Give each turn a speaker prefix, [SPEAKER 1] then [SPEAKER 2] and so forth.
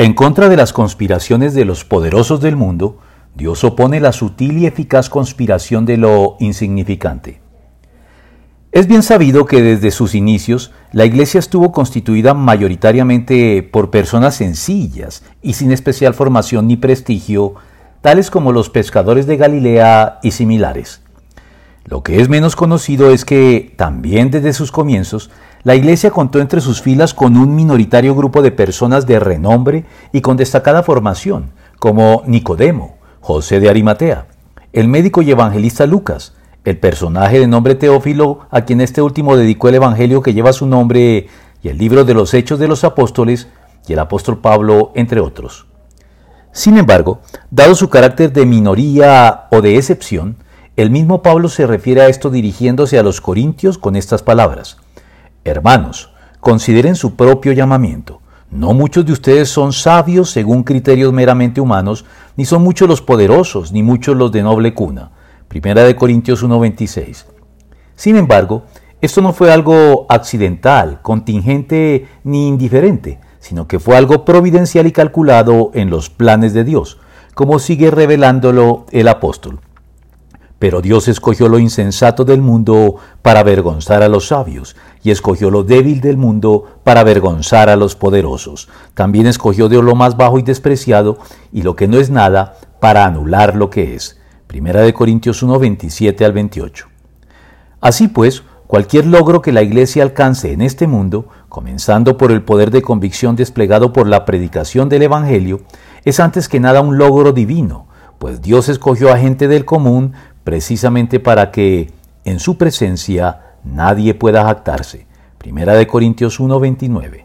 [SPEAKER 1] En contra de las conspiraciones de los poderosos del mundo, Dios opone la sutil y eficaz conspiración de lo insignificante. Es bien sabido que desde sus inicios la Iglesia estuvo constituida mayoritariamente por personas sencillas y sin especial formación ni prestigio, tales como los pescadores de Galilea y similares. Lo que es menos conocido es que también desde sus comienzos la Iglesia contó entre sus filas con un minoritario grupo de personas de renombre y con destacada formación, como Nicodemo, José de Arimatea, el médico y evangelista Lucas, el personaje de nombre Teófilo, a quien este último dedicó el Evangelio que lleva su nombre y el libro de los Hechos de los Apóstoles, y el apóstol Pablo, entre otros. Sin embargo, dado su carácter de minoría o de excepción, el mismo Pablo se refiere a esto dirigiéndose a los corintios con estas palabras. Hermanos, consideren su propio llamamiento. No muchos de ustedes son sabios según criterios meramente humanos, ni son muchos los poderosos, ni muchos los de noble cuna. Primera de Corintios 1:26. Sin embargo, esto no fue algo accidental, contingente ni indiferente, sino que fue algo providencial y calculado en los planes de Dios, como sigue revelándolo el apóstol. Pero Dios escogió lo insensato del mundo para avergonzar a los sabios, y escogió lo débil del mundo para avergonzar a los poderosos. También escogió de lo más bajo y despreciado, y lo que no es nada, para anular lo que es. Primera de Corintios 1, 27 al 28. Así pues, cualquier logro que la Iglesia alcance en este mundo, comenzando por el poder de convicción desplegado por la predicación del Evangelio, es antes que nada un logro divino, pues Dios escogió a gente del común precisamente para que en su presencia nadie pueda jactarse. Primera de Corintios 1:29.